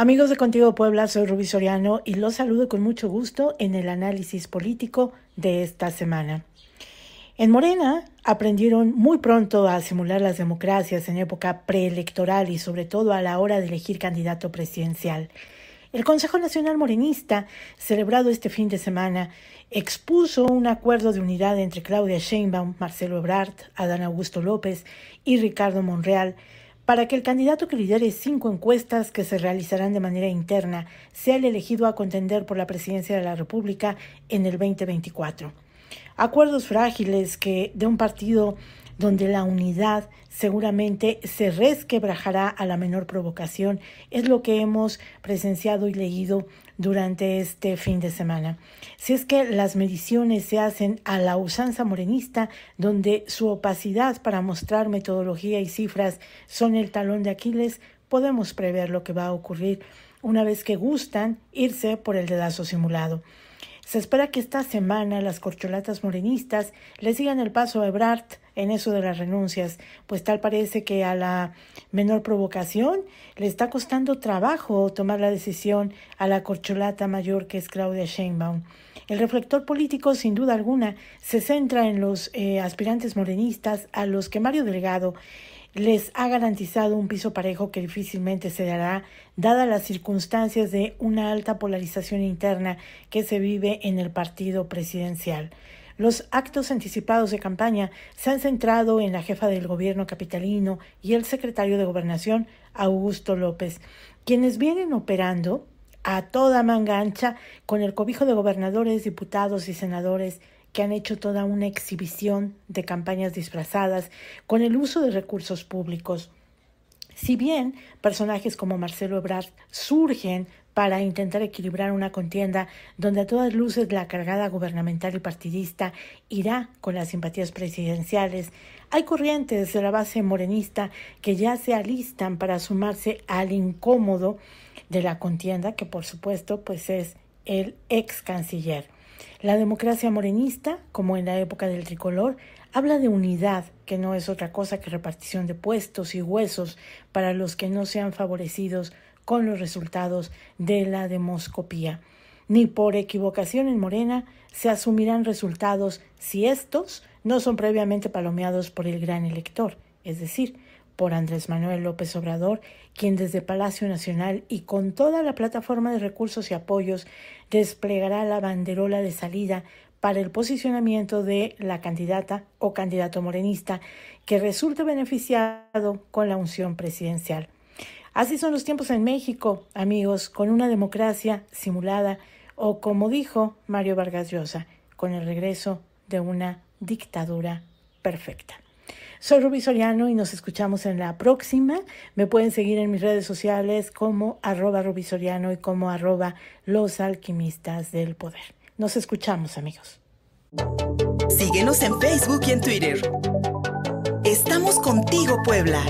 Amigos de Contigo Puebla, soy Rubí Soriano y los saludo con mucho gusto en el análisis político de esta semana. En Morena aprendieron muy pronto a simular las democracias en época preelectoral y sobre todo a la hora de elegir candidato presidencial. El Consejo Nacional Morenista, celebrado este fin de semana, expuso un acuerdo de unidad entre Claudia Sheinbaum, Marcelo Ebrard, Adán Augusto López y Ricardo Monreal para que el candidato que lidere cinco encuestas que se realizarán de manera interna sea el elegido a contender por la presidencia de la República en el 2024. Acuerdos frágiles que de un partido donde la unidad seguramente se resquebrajará a la menor provocación, es lo que hemos presenciado y leído durante este fin de semana. Si es que las mediciones se hacen a la usanza morenista, donde su opacidad para mostrar metodología y cifras son el talón de Aquiles, podemos prever lo que va a ocurrir una vez que gustan irse por el dedazo simulado. Se espera que esta semana las corcholatas morenistas le sigan el paso a Ebrard en eso de las renuncias, pues tal parece que a la menor provocación le está costando trabajo tomar la decisión a la corcholata mayor que es Claudia Sheinbaum. El reflector político, sin duda alguna, se centra en los eh, aspirantes morenistas a los que Mario Delgado les ha garantizado un piso parejo que difícilmente se dará, dadas las circunstancias de una alta polarización interna que se vive en el partido presidencial. Los actos anticipados de campaña se han centrado en la jefa del gobierno capitalino y el secretario de Gobernación, Augusto López, quienes vienen operando a toda manga ancha con el cobijo de gobernadores, diputados y senadores que han hecho toda una exhibición de campañas disfrazadas con el uso de recursos públicos. Si bien personajes como Marcelo Ebrard surgen para intentar equilibrar una contienda donde a todas luces la cargada gubernamental y partidista irá con las simpatías presidenciales, hay corrientes de la base morenista que ya se alistan para sumarse al incómodo de la contienda, que por supuesto pues es el ex canciller. La democracia morenista, como en la época del tricolor, habla de unidad, que no es otra cosa que repartición de puestos y huesos para los que no sean favorecidos con los resultados de la demoscopía. Ni por equivocación en Morena se asumirán resultados si estos no son previamente palomeados por el gran elector, es decir, por Andrés Manuel López Obrador, quien desde Palacio Nacional y con toda la plataforma de recursos y apoyos desplegará la banderola de salida para el posicionamiento de la candidata o candidato morenista que resulte beneficiado con la unción presidencial. Así son los tiempos en México, amigos, con una democracia simulada o, como dijo Mario Vargas Llosa, con el regreso de una dictadura perfecta. Soy Rubí Soriano y nos escuchamos en la próxima. Me pueden seguir en mis redes sociales como arroba Rubí Soriano y como arroba los alquimistas del poder. Nos escuchamos amigos. Síguenos en Facebook y en Twitter. Estamos contigo Puebla.